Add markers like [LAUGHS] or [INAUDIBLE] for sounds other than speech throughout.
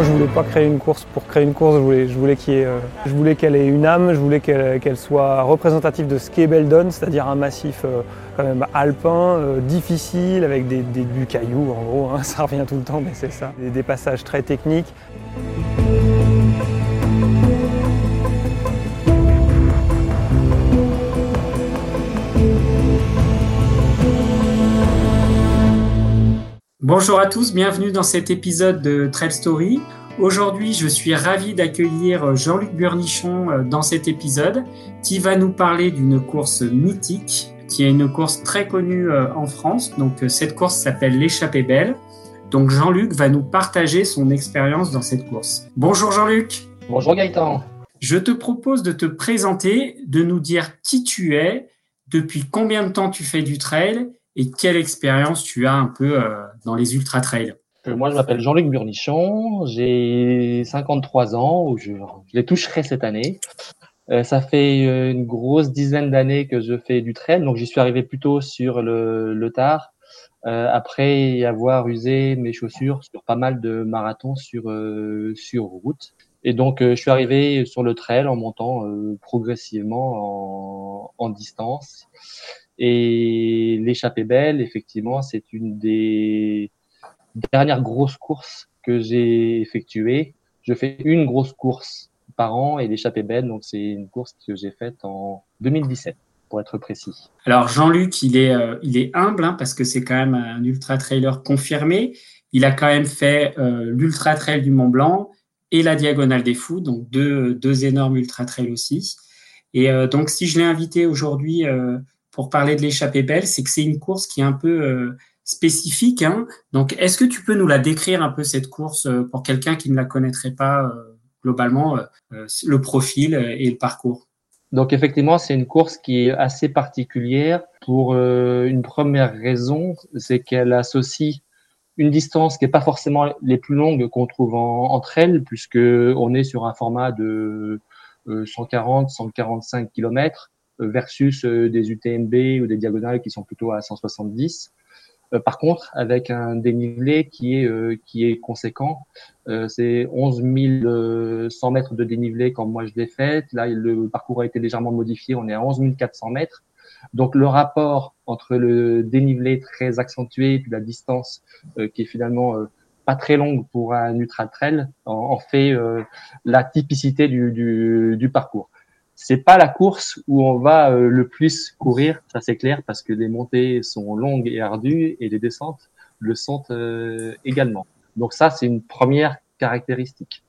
Moi, je voulais pas créer une course pour créer une course. Je voulais, euh, qu'elle ait une âme. Je voulais qu'elle, soit représentative de ce qu'est Beldon, c'est-à-dire un massif euh, quand même alpin, euh, difficile, avec des, du caillou en gros. Hein. [LAUGHS] ça revient tout le temps, mais c'est ça. des passages très techniques. Bonjour à tous, bienvenue dans cet épisode de Trail Story. Aujourd'hui, je suis ravi d'accueillir Jean-Luc Burnichon euh, dans cet épisode qui va nous parler d'une course mythique, qui est une course très connue euh, en France. Donc, euh, cette course s'appelle l'échappée belle. Donc, Jean-Luc va nous partager son expérience dans cette course. Bonjour Jean-Luc. Bonjour Gaëtan. Je te propose de te présenter, de nous dire qui tu es, depuis combien de temps tu fais du trail et quelle expérience tu as un peu euh, dans les ultra trails? Euh, Moi, je m'appelle Jean-Luc Burnichon, j'ai 53 ans, je, les toucherai cette année. Euh, ça fait une grosse dizaine d'années que je fais du trail, donc j'y suis arrivé plutôt sur le, tard, après avoir usé mes chaussures sur pas mal de marathons sur route. Et donc, je suis arrivé sur le trail en montant progressivement en, en distance. Et l'échappée belle, effectivement, c'est une des dernières grosses courses que j'ai effectuées. Je fais une grosse course par an et l'échappée belle, donc c'est une course que j'ai faite en 2017 pour être précis. Alors Jean-Luc, il est, euh, il est humble hein, parce que c'est quand même un ultra trailer confirmé. Il a quand même fait euh, l'ultra trail du Mont Blanc et la diagonale des Fous, donc deux, deux énormes ultra trails aussi. Et euh, donc si je l'ai invité aujourd'hui pour parler de l'échappée belle, c'est que c'est une course qui est un peu euh, spécifique. Hein. Donc, est-ce que tu peux nous la décrire un peu cette course euh, pour quelqu'un qui ne la connaîtrait pas euh, globalement, le profil et le parcours? Donc effectivement, c'est une course qui est assez particulière pour une première raison, c'est qu'elle associe une distance qui n'est pas forcément les plus longues qu'on trouve entre elles, puisque on est sur un format de 140, 145 km, versus euh, des UTMB ou des diagonales qui sont plutôt à 170. Euh, par contre, avec un dénivelé qui est euh, qui est conséquent, c'est 11 100 mètres de dénivelé quand moi je l'ai fait. Là, le parcours a été légèrement modifié. On est à 11 400 mètres. Donc le rapport entre le dénivelé très accentué et puis la distance qui est finalement pas très longue pour un ultra trail en, fait la typicité du, du, du parcours c'est pas la course où on va euh, le plus courir, ça c'est clair, parce que les montées sont longues et ardues et les descentes le sont euh, également. Donc ça, c'est une première caractéristique.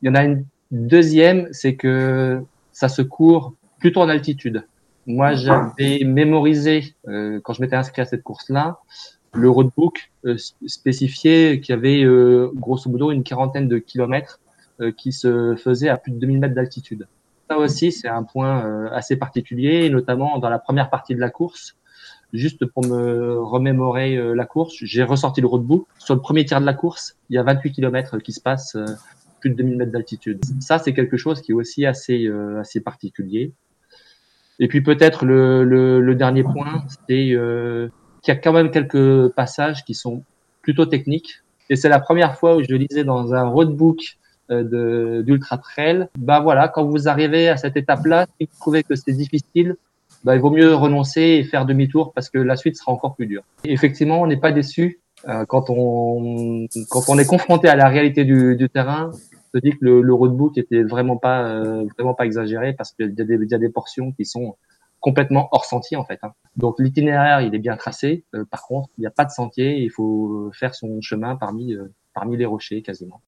Il y en a une deuxième, c'est que ça se court plutôt en altitude. Moi, j'avais mémorisé, euh, quand je m'étais inscrit à cette course-là, le roadbook spécifié qui avait grosso modo une quarantaine de kilomètres qui se faisait à plus de 2000 mètres d'altitude aussi, c'est un point euh, assez particulier, notamment dans la première partie de la course. Juste pour me remémorer euh, la course, j'ai ressorti le roadbook. Sur le premier tiers de la course, il y a 28 km qui se passent euh, plus de 2000 mètres d'altitude. Ça, c'est quelque chose qui est aussi assez, assez particulier. Et puis peut-être le, le, dernier point, c'est qu'il y a quand même quelques passages qui sont plutôt techniques. Et c'est la première fois où je lisais dans un roadbook d'ultra trail, bah voilà, quand vous arrivez à cette étape-là, si vous trouvez que c'est difficile, bah, il vaut mieux renoncer et faire demi-tour parce que la suite sera encore plus dure. effectivement, on n'est pas déçu euh, quand on quand on est confronté à la réalité du, du terrain. Je dis que le, le roadbook était vraiment pas euh, vraiment pas exagéré parce qu'il y, a des, y a des portions qui sont complètement hors sentier en fait. Hein. Donc l'itinéraire il est bien tracé. par contre, il n'y a pas de sentier. Il faut faire son chemin parmi parmi les rochers quasiment.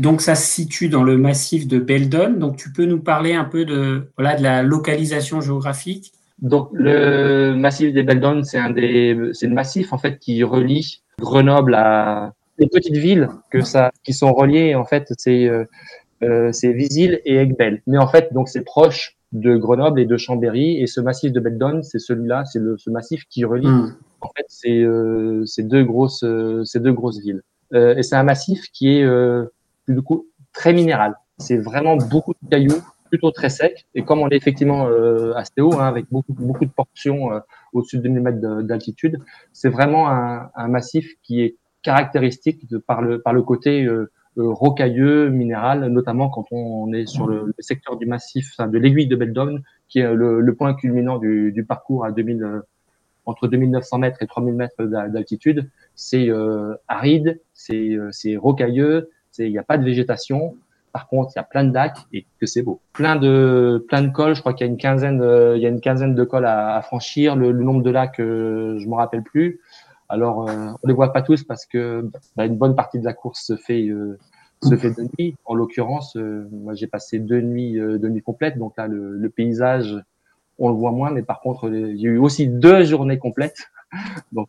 Donc ça se situe dans le massif de Beldon. Donc tu peux nous parler un peu de voilà de la localisation géographique? Donc le massif des Beldon, c'est un des c'est le massif en fait qui relie Grenoble à les petites villes que ça, qui sont reliées, en fait, c'est euh, euh c'est Visil et Aigbel. Mais en fait, donc c'est proche de Grenoble et de Chambéry. Et ce massif de Beldon, c'est celui-là, c'est le ce massif qui relie hmm. en fait ces, euh, ces deux grosses euh, ces deux grosses villes. Euh, et c'est un massif qui est du coup très minéral. C'est vraiment beaucoup de cailloux, plutôt très sec. Et comme on est effectivement assez haut, hein, avec beaucoup beaucoup de portions au-dessus de 2000 mètres d'altitude, c'est vraiment un, un, massif qui est caractéristique de, par le par le côté euh, rocailleux, minéral, notamment quand on est sur le, secteur du massif, enfin, de l'aiguille de Beldon, qui est le, point culminant du, du, parcours à 2000, euh, entre 2900 mètres et 3000 mètres d'altitude. C'est euh, aride, c'est rocailleux, il n'y a pas de végétation. Par contre, il y a plein de lacs et que c'est beau. Plein de plein de cols. Je crois qu'il y a une quinzaine, il y a une quinzaine de cols à, franchir. Le, nombre de lacs, euh, je me rappelle plus. Alors, euh, on les voit pas tous parce que bah, une bonne partie de la course se fait euh, se fait de nuit. En l'occurrence, euh, moi j'ai passé deux nuits deux nuits complètes, donc là le, le, paysage on le voit moins, mais par contre il y a eu aussi deux journées complètes, [LAUGHS] donc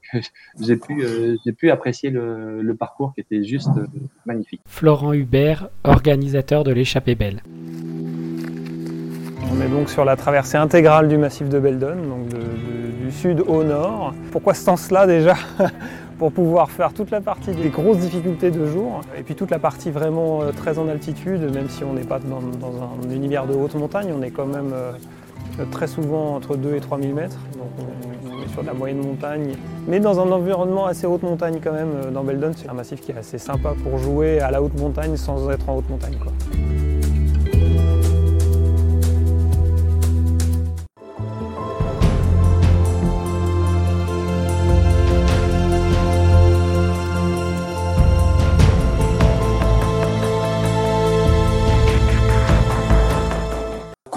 j'ai pu j'ai pu apprécier le, le, parcours qui était juste magnifique. Florent Hubert, organisateur de l'échappée belle. On est donc sur la traversée intégrale du massif de Beldon, donc de, du sud au nord. Pourquoi ce sens-là déjà [LAUGHS] Pour pouvoir faire toute la partie des grosses difficultés de jour et puis toute la partie vraiment euh, très en altitude, même si on n'est pas dans, un univers de haute montagne, on est quand même euh, très souvent entre 2 et 3 000 mètres. Donc on est sur de la moyenne montagne, mais dans un environnement assez haute montagne quand même. Euh, dans Beldon, c'est un massif qui est assez sympa pour jouer à la haute montagne sans être en haute montagne.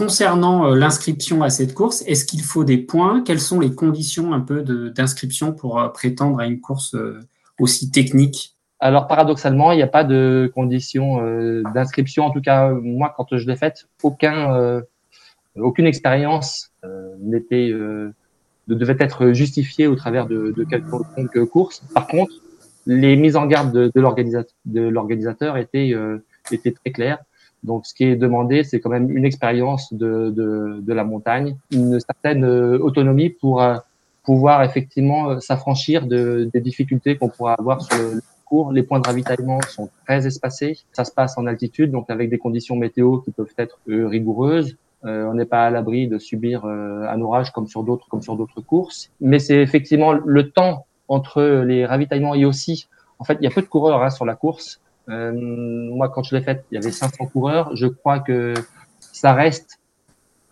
Concernant euh, l'inscription à cette course, est-ce qu'il faut des points? Quelles sont les conditions un peu d'inscription pour euh, prétendre à une course euh, aussi technique? Alors paradoxalement, il n'y a pas de conditions d'inscription. En tout cas, moi, quand je l'ai faite, aucun, aucune expérience n'était devait être justifiée au travers de, de quelconque course. Par contre, les mises en garde de, de l'organisateur étaient, étaient très claires. Donc, ce qui est demandé, c'est quand même une expérience de, de, de, la montagne, une certaine euh, autonomie pour euh, pouvoir effectivement euh, s'affranchir de, des difficultés qu'on pourra avoir sur le parcours. Les points de ravitaillement sont très espacés. Ça se passe en altitude, donc avec des conditions météo qui peuvent être rigoureuses. on n'est pas à l'abri de subir un orage comme sur d'autres comme sur d'autres courses. Mais c'est effectivement le temps entre les ravitaillements et aussi, en fait, il y a peu de coureurs hein, sur la course. Euh, moi, quand je l'ai faite, il y avait 500 coureurs. Je crois que ça reste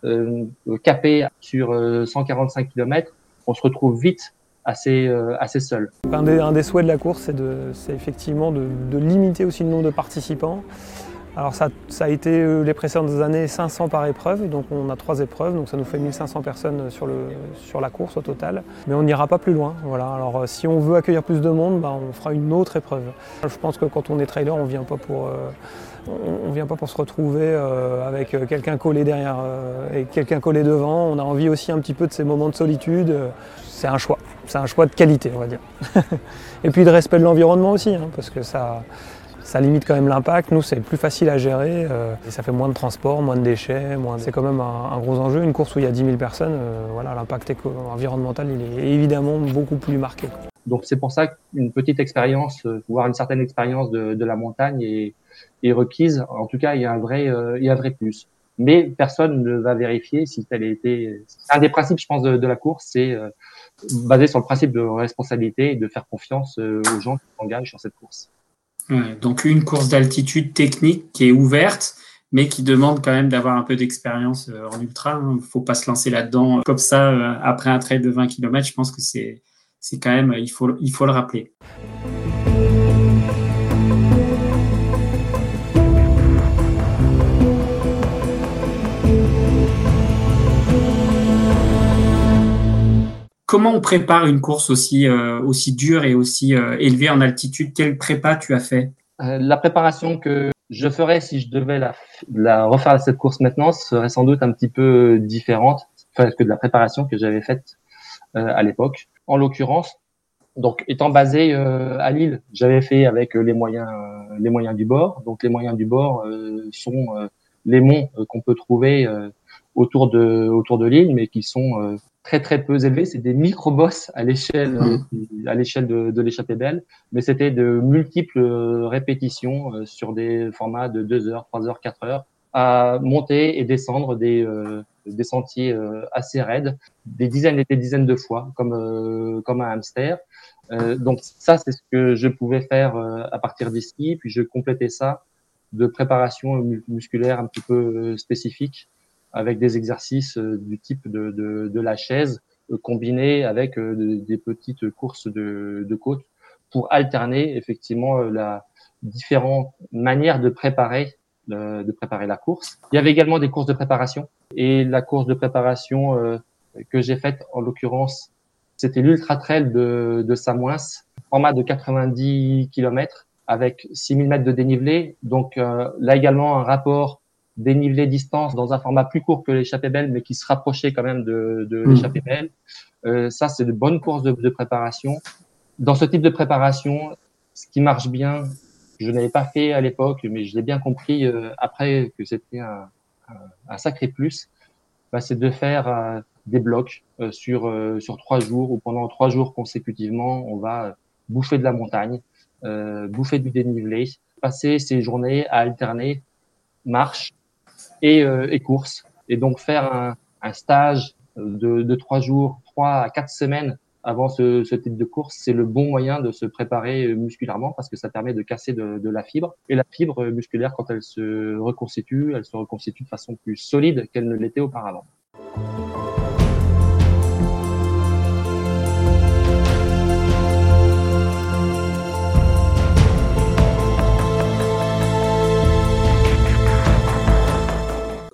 euh, capé sur 145 euh, km. On se retrouve vite assez, assez seul. Un des, un des, souhaits de la course, c'est effectivement de, de, limiter aussi le nombre de participants. Alors ça, ça, a été euh, les précédentes années 500 par épreuve, donc on a trois épreuves, donc ça nous fait 1500 personnes sur, le, sur la course au total. Mais on n'ira pas plus loin. Voilà. Alors euh, si on veut accueillir plus de monde, bah, on fera une autre épreuve. Je pense que quand on est trailer, on vient pas pour, euh, vient pas pour se retrouver avec quelqu'un collé derrière et quelqu'un collé devant. On a envie aussi un petit peu de ces moments de solitude. C'est un choix, c'est un choix de qualité, on va dire. [LAUGHS] et puis de respect de l'environnement aussi, hein, parce que ça ça limite quand même l'impact. Nous, c'est plus facile à gérer euh, et ça fait moins de transport, moins de déchets. Moins... C'est quand même un, gros enjeu. Une course où il y a 10 000 personnes, euh, voilà, l'impact environnemental il est évidemment beaucoup plus marqué. Donc c'est pour ça qu'une petite expérience, euh, voire une certaine expérience de, de la montagne est, est, requise. En tout cas, il y a un vrai, il y a un vrai plus. Mais personne ne va vérifier si tel a été. Un des principes, je pense, de, de la course, c'est basé sur le principe de responsabilité et de faire confiance aux gens qui s'engagent sur cette course donc une course d'altitude technique qui est ouverte, mais qui demande quand même d'avoir un peu d'expérience euh, en ultra. Il hein. ne faut pas se lancer là-dedans comme ça euh, après un trail de 20 km. Je pense que c'est quand même il faut il faut le rappeler. Comment on prépare une course aussi, euh, aussi dure et aussi euh, élevée en altitude? Quelle prépa tu as fait? Euh, La préparation que je ferais si je devais la, la, refaire cette course maintenant serait sans doute un petit peu différente que de la préparation que j'avais faite à l'époque. En l'occurrence, Donc, étant basé à Lille, j'avais fait avec les moyens, les moyens du bord. Donc, les moyens du bord sont les monts qu'on peut trouver autour de autour de l'île, mais qui sont très très peu élevés. C'est des micro-boss à l'échelle mmh. à l'échelle de, de l'échappée belle, mais c'était de multiples répétitions sur des formats de 2 heures, 3 heures, 4 heures à monter et descendre des, euh, des sentiers euh, assez raides, des dizaines et des dizaines de fois, comme, euh, comme un hamster. donc ça, c'est ce que je pouvais faire à partir d'ici, puis je complétais ça de préparation musculaire un petit peu spécifique avec des exercices du type de, de, de la chaise combinés avec des petites courses de, de côte pour alterner effectivement la différentes manières de préparer de, préparer la course. Il y avait également des courses de préparation et la course de préparation euh, que j'ai faite en l'occurrence, c'était l'ultra trail de, de Samoins, format de 90 km avec 6000 mètres de dénivelé. Donc euh, là également un rapport dénivelé distance dans un format plus court que l'échappée belle, mais qui se rapprochait quand même de, de mmh. l'échappée belle. Euh, ça, c'est de bonnes courses de, de préparation. Dans ce type de préparation, ce qui marche bien, je n'avais pas fait à l'époque, mais je l'ai bien compris euh, après que c'était un, un, sacré plus, bah, c'est de faire euh, des blocs euh, sur sur trois jours ou pendant trois jours consécutivement, on va bouffer de la montagne, bouffer du dénivelé, passer ces journées à alterner marche et, et course, et donc faire un, stage de, trois jours, trois à quatre semaines avant ce, type de course, c'est le bon moyen de se préparer euh, musculairement parce que ça permet de casser de, de, la fibre. Et la fibre musculaire, quand elle se reconstitue, elle se reconstitue de façon plus solide qu'elle ne l'était auparavant.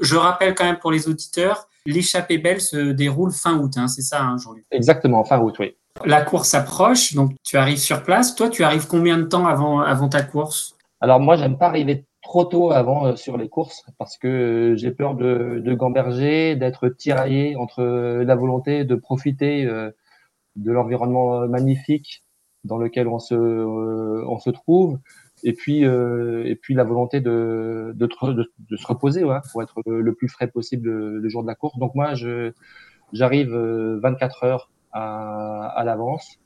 Je rappelle quand même pour les auditeurs, l'échappée belle se déroule fin août, hein, c'est ça, hein, Jean-Luc? Exactement, fin août, oui. La course approche, donc tu arrives sur place. Toi, tu arrives combien de temps avant, avant ta course? Alors moi, j'aime pas arriver trop tôt avant euh, sur les courses parce que euh, j'ai peur de, de gamberger, d'être tiraillé entre la volonté de profiter euh, de l'environnement magnifique dans lequel on se, on se trouve et puis euh, et puis la volonté de de, de, se reposer ouais, pour être le plus frais possible le, jour de la course. Donc moi je j'arrive 24 euh, heures à, à l'avance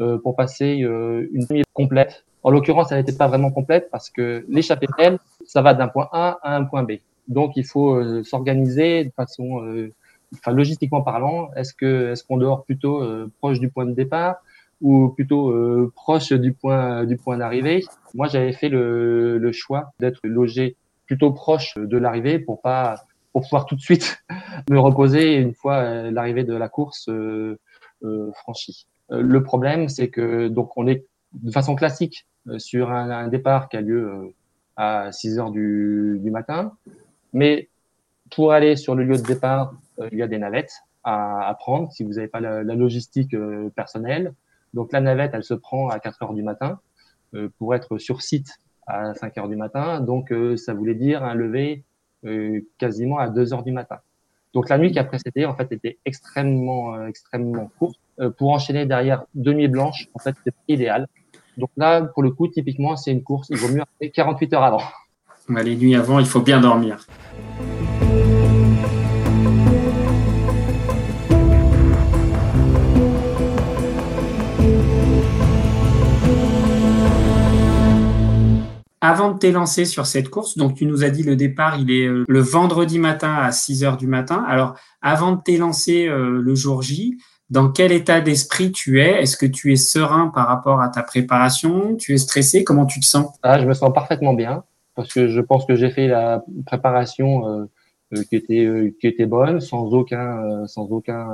euh, pour passer euh, une nuit complète. En l'occurrence, elle n'était pas vraiment complète parce que l'échappée elle, ça va d'un point A à un point B. Donc il faut euh, s'organiser de façon enfin logistiquement parlant, est-ce que est-ce qu'on dort plutôt proche du point de départ ou plutôt euh, proche du point du point d'arrivée. Moi, j'avais fait le, le choix d'être logé plutôt proche de l'arrivée pour pas pour pouvoir tout de suite [LAUGHS] me reposer une fois euh, l'arrivée de la course euh, euh franchie. le problème, c'est que donc on est de façon classique sur un, un départ qui a lieu à 6 heures du, du matin, mais pour aller sur le lieu de départ, il y a des navettes à, à prendre si vous n'avez pas la, la logistique personnelle. Donc la navette, elle se prend à 4 heures du matin euh, pour être sur site à 5 heures du matin. Donc euh, ça voulait dire un lever euh, quasiment à 2 heures du matin. Donc la nuit qui a précédé, en fait, était extrêmement, extrêmement courte. pour enchaîner derrière deux nuits blanches, en fait, c'est idéal. Donc là, pour le coup, typiquement, c'est une course. Il vaut mieux 48 heures avant. Les nuits avant, il faut bien dormir. Avant de t'élancer sur cette course, donc tu nous as dit le départ, il est euh, le vendredi matin à 6 heures du matin. Alors, avant de t'élancer euh, le jour J, dans quel état d'esprit tu es? Est-ce que tu es serein par rapport à ta préparation? Tu es stressé? Comment tu te sens? Ah, Je me sens parfaitement bien parce que je pense que j'ai fait la préparation euh, qui était qui était bonne, sans aucun sans aucun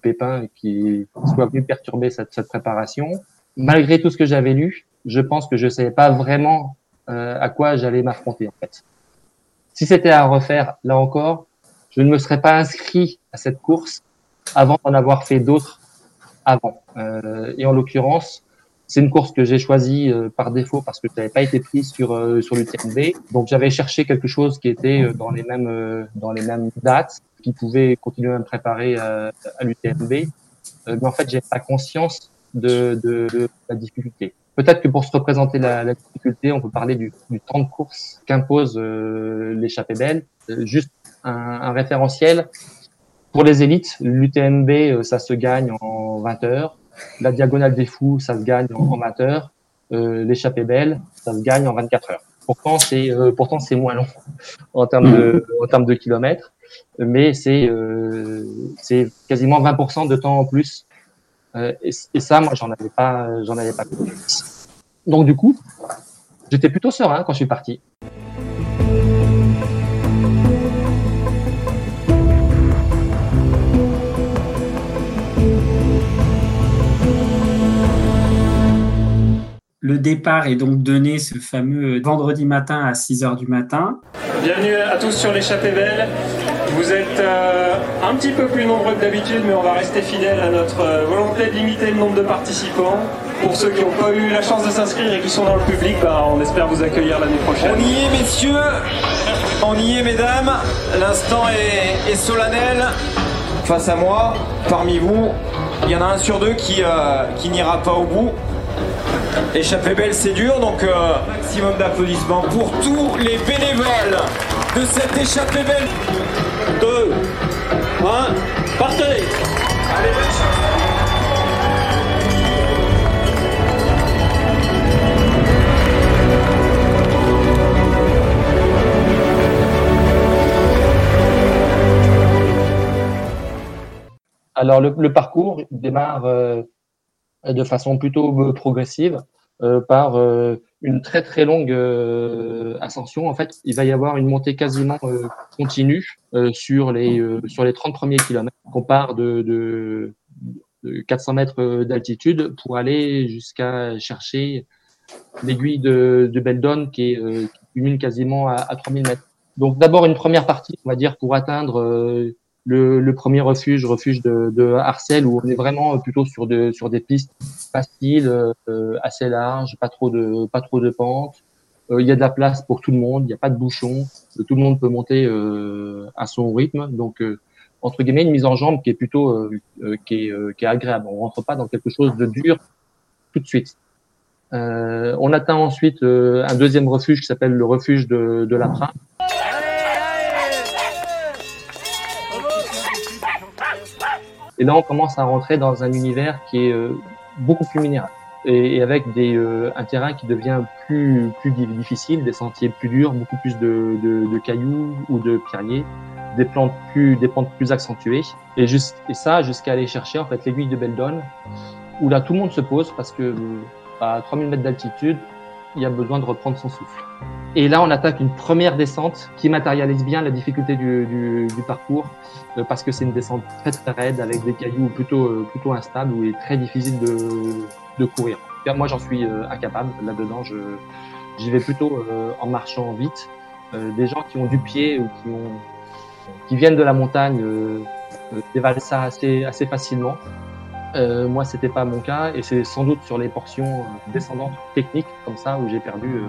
pépin qui soit venu perturber cette, cette préparation. Malgré tout ce que j'avais lu, je pense que je savais pas vraiment euh, à quoi j'allais m'affronter en fait. Si c'était à refaire, là encore, je ne me serais pas inscrit à cette course avant d'en avoir fait d'autres avant. Euh, et en l'occurrence, c'est une course que j'ai choisie euh, par défaut parce que je n'avais pas été pris sur euh, sur l'UTMB. Donc j'avais cherché quelque chose qui était euh, dans les mêmes dans les mêmes dates, qui pouvait continuer à me préparer à, l'UTMB. mais en fait, j'ai pas conscience de, de, de la difficulté. Peut-être que pour se représenter la, la, difficulté, on peut parler du, du temps de course qu'impose euh, l'échappée belle. Euh, juste un, un, référentiel. Pour les élites, l'UTMB, euh, ça se gagne en 20 heures. La diagonale des fous, ça se gagne en, en 20 heures. Euh, l'échappée belle, ça se gagne en 24 heures. Pourtant, c'est euh, pourtant c'est moins long [LAUGHS] en termes de en termes de kilomètres, mais c'est euh, c'est quasiment 20% de temps en plus. Et, et, ça, moi, j'en avais pas j'en avais pas. Donc du coup, j'étais plutôt serein quand je suis parti. Le départ est donc donné ce fameux vendredi matin à 6 h du matin. Bienvenue à tous sur l'échappée belle. Vous êtes euh, un petit peu plus nombreux que d'habitude, mais on va rester fidèle à notre euh, volonté de limiter le nombre de participants. Pour ceux qui n'ont pas eu la chance de s'inscrire et qui sont dans le public, bah, on espère vous accueillir l'année prochaine. On y est, messieurs. On y est, mesdames. L'instant est, solennel. Face à moi, parmi vous, il y en a un sur deux qui, euh, qui n'ira pas au bout. Échappée belle, c'est dur, donc maximum d'applaudissements pour tous les bénévoles de cette échappée belle. 2, 1, partez. Allez, Alors le, parcours démarre euh, de façon plutôt progressive euh, par euh, une très très longue euh, ascension. En fait, il va y avoir une montée quasiment euh, continue sur les sur les 30 premiers kilomètres. On part de, de, de 400 mètres d'altitude pour aller jusqu'à chercher l'aiguille de, de Beldon qui, est, qui culmine quasiment à, à 3000 mètres. Donc d'abord une première partie, on va dire, pour atteindre le, le, premier refuge, refuge de, de Arcel, où on est vraiment plutôt sur, sur des pistes faciles, euh, assez larges, pas trop de, pas trop de pentes. Euh, il y a de la place pour tout le monde, il n'y a pas de bouchon, tout le monde peut monter euh, à son rythme. Donc, euh, entre guillemets, une mise en jambe qui est plutôt euh, qui est, qui, est, agréable. On rentre pas dans quelque chose de dur tout de suite. on atteint ensuite un deuxième refuge qui s'appelle le refuge de, de la Prin, Et là, on commence à rentrer dans un univers qui est euh, beaucoup plus minéral et, avec des, euh, un terrain qui devient plus, plus difficile, des sentiers plus durs, beaucoup plus de, de, cailloux ou de pierriers, des plantes plus, des pentes plus accentuées. Et, juste, et ça, jusqu'à aller chercher en fait l'aiguille de Beldon, où là tout le monde se pose parce que à 3000 mètres d'altitude, il y a besoin de reprendre son souffle. Et là, on attaque une première descente qui matérialise bien la difficulté du, parcours, euh, parce que c'est une descente très très raide avec des cailloux plutôt euh, plutôt instables où il est très difficile de, courir. Moi, j'en suis euh, incapable là-dedans. J'y vais plutôt en marchant vite. des gens qui ont du pied ou qui viennent de la montagne dévalent ça assez facilement. Euh, moi, c'était pas mon cas, et c'est sans doute sur les portions descendantes techniques comme ça où j'ai perdu euh,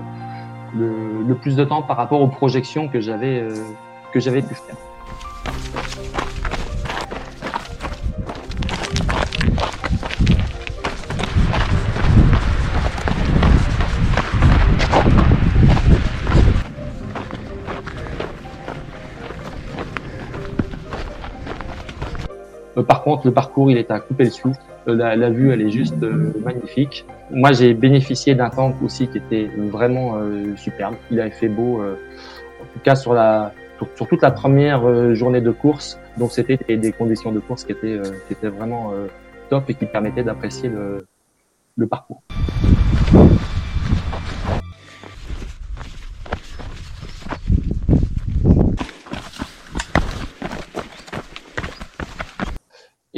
le, le, plus de temps par rapport aux projections que j'avais euh, que j'avais pu faire. Par contre, le parcours, il est à couper le souffle. La, la vue, elle est juste euh, magnifique. Moi, j'ai bénéficié d'un temps aussi qui était vraiment euh, superbe. Il avait fait beau, euh, en tout cas sur toute la première journée de course. Donc, c'était des, conditions de course qui étaient vraiment top et qui permettaient d'apprécier le parcours.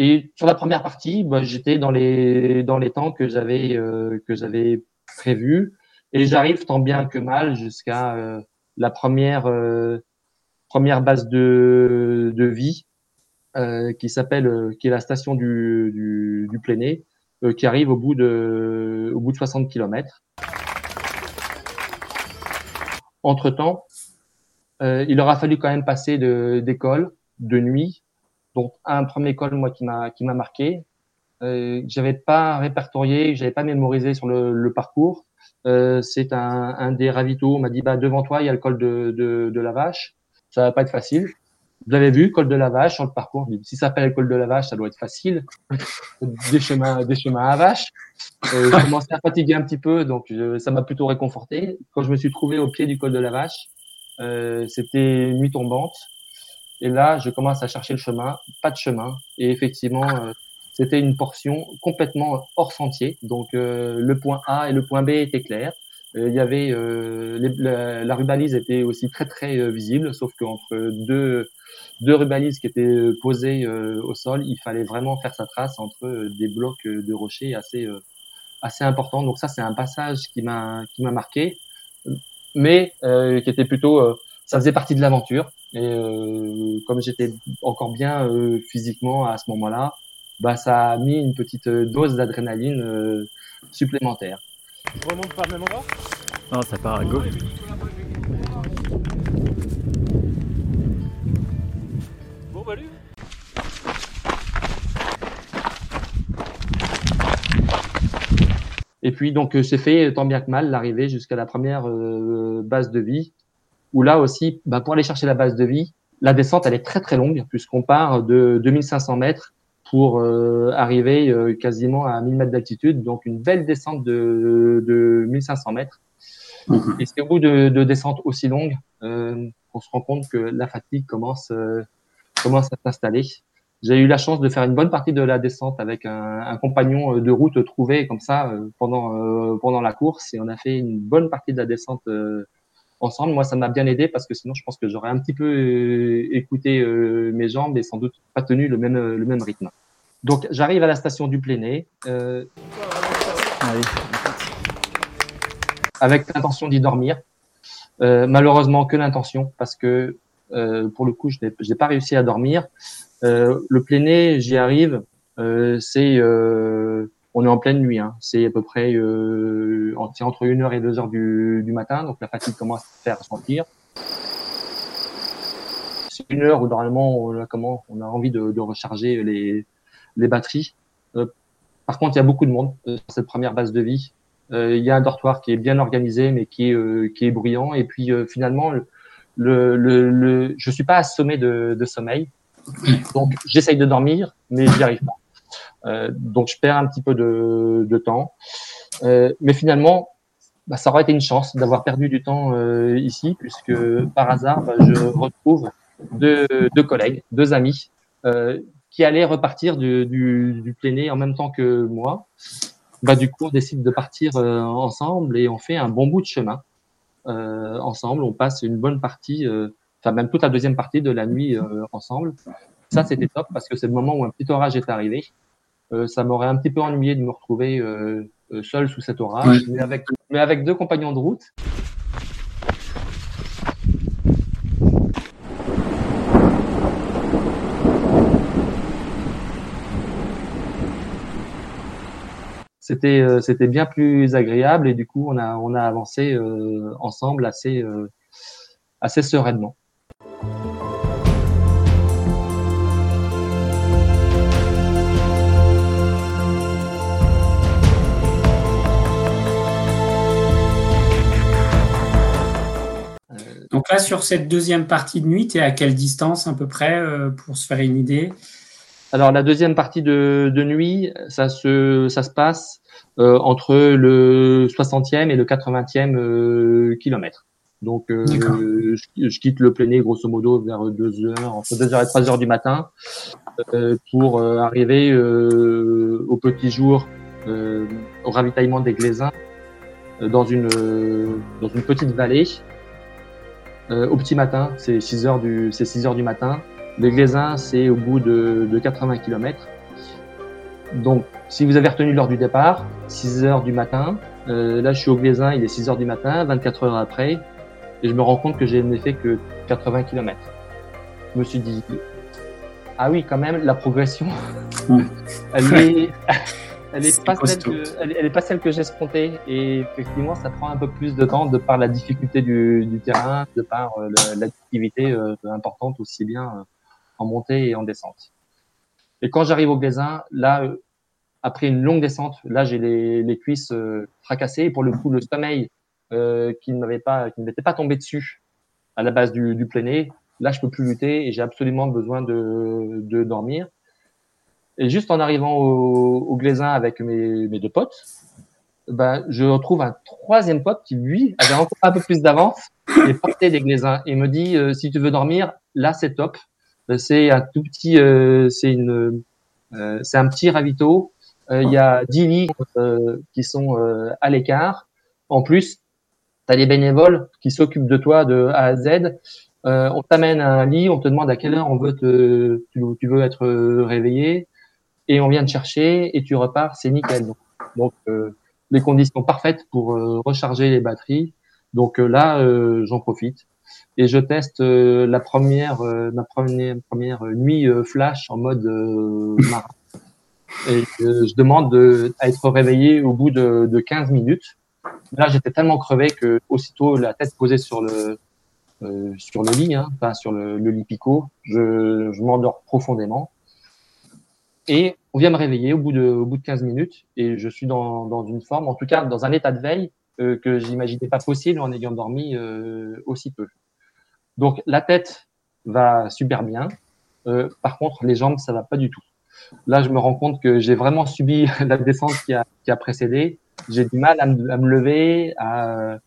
Et sur la première partie, bah, j'étais dans les dans les temps que j'avais euh, que j'avais prévu et j'arrive tant bien que mal jusqu'à euh, la première euh, première base de vie euh, qui s'appelle qui est la station du du, du Pléné qui arrive au bout de au bout de 60 km. Entre temps, il aura fallu quand même passer d'école de nuit donc un premier col moi qui m'a qui m'a marqué euh, j'avais pas répertorié, j'avais pas mémorisé sur le, le parcours. Euh, c'est un, un, des ravitaux. On m'a dit bah devant toi il y a le col de, de, de la vache. Ça va pas être facile. Vous avez vu col de la vache sur le parcours. Si ça s'appelle le col de la vache, ça doit être facile. [LAUGHS] des chemins, des chemins à vache. Euh, je commençais à fatiguer un petit peu, donc ça m'a plutôt réconforté. Quand je me suis trouvé au pied du col de la vache, euh, c'était nuit tombante. Et là, je commence à chercher le chemin, pas de chemin. Et effectivement, euh, c'était une portion complètement hors sentier. Donc euh, le point A et le point B étaient clairs. Euh, il y avait les, la, la, rubalise était aussi très très visible, sauf qu'entre deux deux rubalises qui étaient posées au sol, il fallait vraiment faire sa trace entre des blocs de rochers assez assez importants. Donc ça, c'est un passage qui m'a qui m'a marqué, mais qui était plutôt ça faisait partie de l'aventure. Et euh, comme j'étais encore bien euh, physiquement à ce moment-là, bah, ça a mis une petite dose d'adrénaline euh, supplémentaire. Je remonte par le même endroit? Non, ça part à gauche. Bon, bah lui Et puis donc c'est fait tant bien que mal l'arrivée jusqu'à la première base de vie où là aussi, bah, pour aller chercher la base de vie, la descente, elle est très très longue, puisqu'on part de 2500 mètres pour euh, arriver euh, quasiment à 1000 mètres d'altitude, donc une belle descente de, de 1500 mètres. Mhm. Et c'est au bout de, de descentes aussi longues euh, qu'on se rend compte que la fatigue commence, euh, commence à s'installer. J'ai eu la chance de faire une bonne partie de la descente avec un, un compagnon de route trouvé comme ça pendant, pendant la course, et on a fait une bonne partie de la descente ensemble. Moi, ça m'a bien aidé parce que sinon, je pense que j'aurais un petit peu euh, écouté euh, mes jambes et sans doute pas tenu le même, le même rythme. Donc, j'arrive à la station du Pléné. Euh, avec l'intention d'y dormir. Euh, malheureusement, que l'intention parce que euh, pour le coup, je n'ai pas réussi à dormir. le Pléné, j'y arrive. c'est on est en pleine nuit. Hein. C'est à peu près euh, entre 1h et 2h du, du, matin, donc la fatigue commence à se faire sentir. C'est une heure où normalement on a, comment, on a envie de, de recharger les, les batteries. Euh, par contre, il y a beaucoup de monde euh, sur cette première base de vie. Euh, il y a un dortoir qui est bien organisé, mais qui est, euh, qui est bruyant. Et puis finalement, le, le, le, je suis pas assommé de, de sommeil. Donc j'essaye de dormir, mais j'y arrive pas. Euh, donc je perds un petit peu de, temps. Euh, mais finalement, bah, ça aurait été une chance d'avoir perdu du temps euh, ici, puisque par hasard, bah, je retrouve deux, collègues, deux amis, qui allaient repartir du, du, en même temps que moi. Bah, du coup, on décide de partir ensemble et on fait un bon bout de chemin ensemble. On passe une bonne partie, enfin même toute la deuxième partie de la nuit ensemble. Ça, c'était top parce que c'est le moment où un petit orage est arrivé. Euh, ça m'aurait un petit peu ennuyé de me retrouver euh, euh, seul sous cet orage, mais, avec, mais avec deux compagnons de route. c'était c'était bien plus agréable et du coup on a on a avancé ensemble assez assez sereinement. Donc là, sur cette deuxième partie de nuit, tu es à quelle distance à peu près euh, pour se faire une idée? Alors la deuxième partie de, de, nuit, ça se, ça se passe euh, entre le 60e et le 80e euh, kilomètre. Donc euh, je, je, quitte le pléné grosso modo vers 2 heures, entre 2 heures et 3 heures du matin euh, pour arriver au petit jour au ravitaillement des Glaisins dans une, dans une petite vallée euh, au petit matin, c'est 6 heures du, c'est 6 heures du matin. Les Glaisins, c'est au bout de, de 80 km. Donc, si vous avez retenu l'heure du départ, 6 heures du matin, euh, là, je suis au Glaisin, il est 6 heures du matin, 24 heures après, et je me rends compte que j'ai n'ai fait que 80 km. Je me suis dit, ah oui, quand même, la progression, [LAUGHS] elle est, elle est, pas celle que, elle, est pas celle que j'escomptais et effectivement ça prend un peu plus de temps de par la difficulté du, du terrain, de par euh, l'activité euh, importante aussi bien euh, en montée et en descente. Et quand j'arrive au Glaisin, là, euh, après une longue descente, là j'ai les, les, cuisses euh, fracassées. Et pour le coup, le sommeil euh, qui ne m'avait pas, qui ne m'était pas tombé dessus à la base du, du plein là je peux plus lutter et j'ai absolument besoin de, de dormir. Et juste en arrivant au, au Glaisin avec mes, mes deux potes, ben, je retrouve un troisième pote qui, lui, avait encore un peu plus d'avance et portait des glaisins et me dit euh, si tu veux dormir, là c'est top. Euh, c'est un tout petit, euh, c'est une, euh, c'est un petit ravito. Il y a 10 lits qui sont à l'écart. En plus, tu as des bénévoles qui s'occupent de toi de A à Z. on t'amène un lit, on te demande à quelle heure on veut te, tu, tu veux être réveillé et on vient te chercher et tu repars, c'est nickel. Donc, donc les conditions parfaites pour euh, recharger les batteries. Donc euh, là, euh, j'en profite et je teste la première, ma première, première nuit flash en mode marin. Et je demande de, à être réveillé au bout de, de 15 minutes. Là, j'étais tellement crevé que aussitôt la tête posée sur le sur le lit, hein, enfin sur le, le lit picot, je, je m'endors profondément. Et on vient me réveiller au bout de, au bout de 15 minutes et je suis dans, dans une forme, en tout cas dans un état de veille euh, que j'imaginais pas possible en ayant dormi euh, aussi peu. Donc la tête va super bien. Euh, par contre, les jambes, ça va pas du tout. Là, je me rends compte que j'ai vraiment subi [LAUGHS] la descente qui a, qui a précédé. J'ai du mal à me, à me lever, à,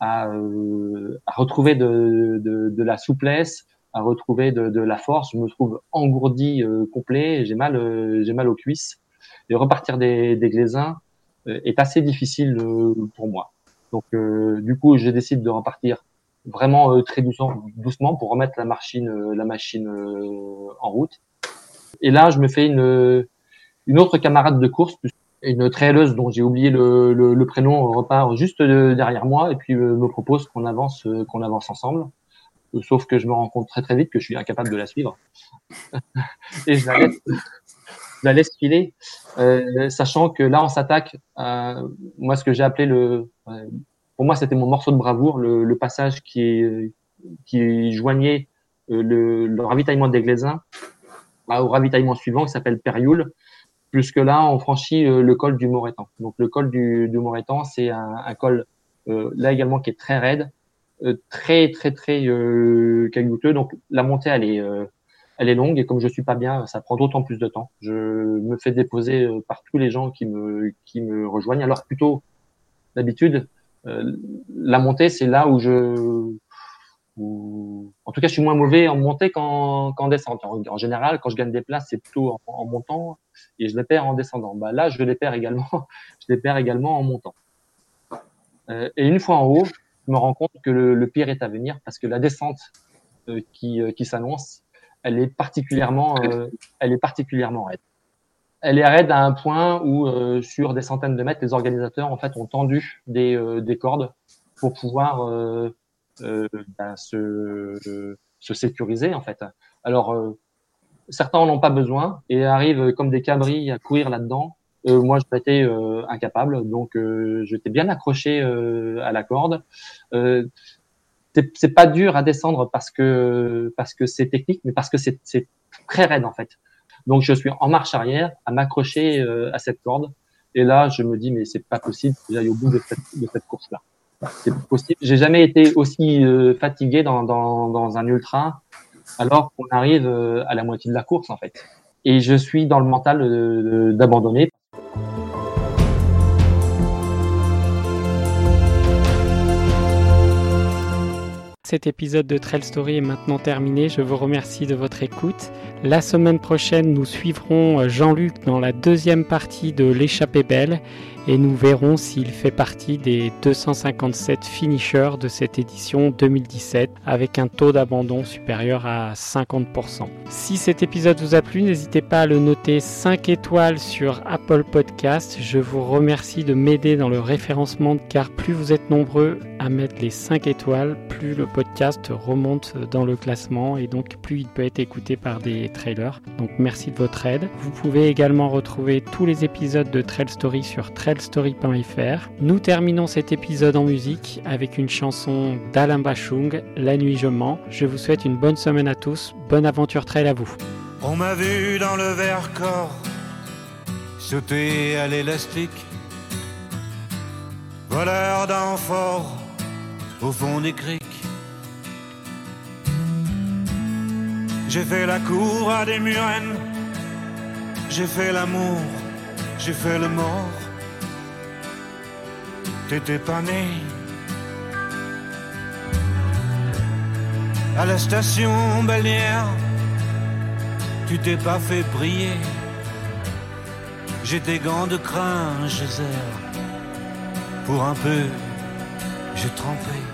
à, euh, à retrouver de, de, de, la souplesse, à retrouver de, de, la force. Je me trouve engourdi euh, complet, j'ai mal, euh, j'ai mal aux cuisses. Et repartir des, des glaisins euh, est assez difficile euh, pour moi. Donc, du coup, je décide de repartir vraiment très doucement, doucement pour remettre la machine, la machine en route. Et là, je me fais une, une autre camarade de course, une trailleuse dont j'ai oublié le, le, le, prénom, repart juste derrière moi et puis me propose qu'on avance, qu'on avance ensemble sauf que je me rends compte très très vite que je suis incapable de la suivre. [LAUGHS] et je la laisse, filer, euh, sachant que là on s'attaque à moi ce que j'ai appelé le, pour moi c'était mon morceau de bravoure, le, passage qui qui joignait euh, le, le, ravitaillement des Glaisins au ravitaillement suivant qui s'appelle Périoul. Puisque là, on franchit euh, le col du Moretan. Donc le col du, du c'est un, col euh, là également qui est très raide, euh, très très très euh, caillouteux. Donc la montée elle est euh, elle est longue et comme je suis pas bien, ça prend d'autant plus de temps. Je me fais déposer par tous les gens qui me qui me rejoignent. Alors plutôt d'habitude la montée c'est là où je en tout cas je suis moins mauvais en montée qu'en qu'en descente. En, général quand je gagne des places c'est plutôt en, montant et je les perds en descendant. Bah là je les perds également [LAUGHS] je les perds également en montant. et une fois en haut, je me rends compte que le, le, pire est à venir parce que la descente euh, qui, euh, qui s'annonce, elle est particulièrement, euh, elle est particulièrement raide. Elle est raide à un point où euh, sur des centaines de mètres, les organisateurs en fait ont tendu des, euh, des cordes pour pouvoir ben, se, se sécuriser en fait. Alors certains en ont pas besoin et arrivent comme des cabris à courir là-dedans euh, moi, je m'étais euh, incapable, donc euh, j'étais bien accroché à la corde. c'est pas dur à descendre parce que parce que c'est technique, mais parce que c'est très raide en fait. Donc je suis en marche arrière à m'accrocher à cette corde. Et là, je me dis mais c'est pas possible que j'aille au bout de cette, de cette course-là. C'est possible. J'ai jamais été aussi fatigué dans, dans, dans un ultra alors qu'on arrive à la moitié de la course en fait. Et je suis dans le mental d'abandonner cet épisode de Trail Story est maintenant terminé. Je vous remercie de votre écoute. La semaine prochaine, nous suivrons Jean-Luc dans la deuxième partie de l'échappée belle et nous verrons s'il fait partie des 257 finishers de cette édition 2017 avec un taux d'abandon supérieur à 50%. Si cet épisode vous a plu, n'hésitez pas à le noter 5 étoiles sur Apple Podcast. Je vous remercie de m'aider dans le référencement car plus vous êtes nombreux à mettre les 5 étoiles, plus le podcast remonte dans le classement et donc plus il peut être écouté par des trailers. Donc merci de votre aide. Vous pouvez également retrouver tous les épisodes de Trail Story sur trail story.fr. Nous terminons cet épisode en musique avec une chanson d'Alain Bachung, La nuit je mens. Je vous souhaite une bonne semaine à tous, bonne aventure trail à vous. On m'a vu dans le Vercors, sauter à l'élastique, voleur au fond des criques. J'ai fait la cour à des murennes, j'ai fait l'amour, j'ai fait le mort. T'étais pas né. À la station balnéaire, tu t'es pas fait briller. J'ai des gants de crin. Pour un peu, j'ai trempé.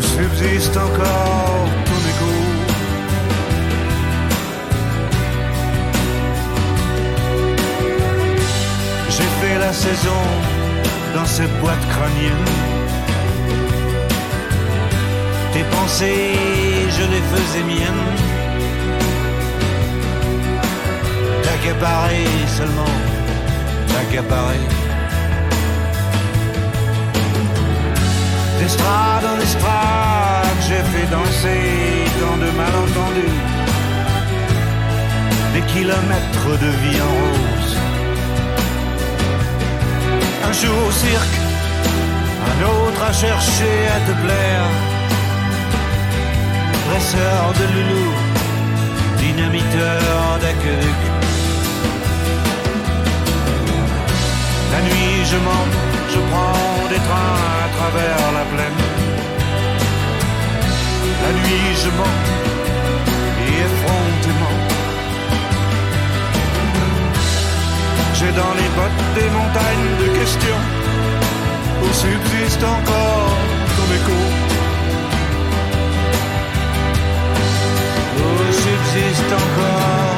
Où subsiste encore ton écho. J'ai fait la saison dans cette boîte crânienne. Tes pensées, je les faisais miennes. T'accaparer seulement, t'accaparer. D'estrade en estrade, danser tant de malentendus. Des kilomètres de vie en rose. Un jour au cirque, un autre à chercher à te plaire. Dresseur de loulou, dynamiteur d'aqueduc. La nuit, je monte, je prends des trains à travers la plaine. La nuit je mens et effrontément. J'ai dans les bottes des montagnes de questions où subsiste encore comme écho. Où subsiste encore.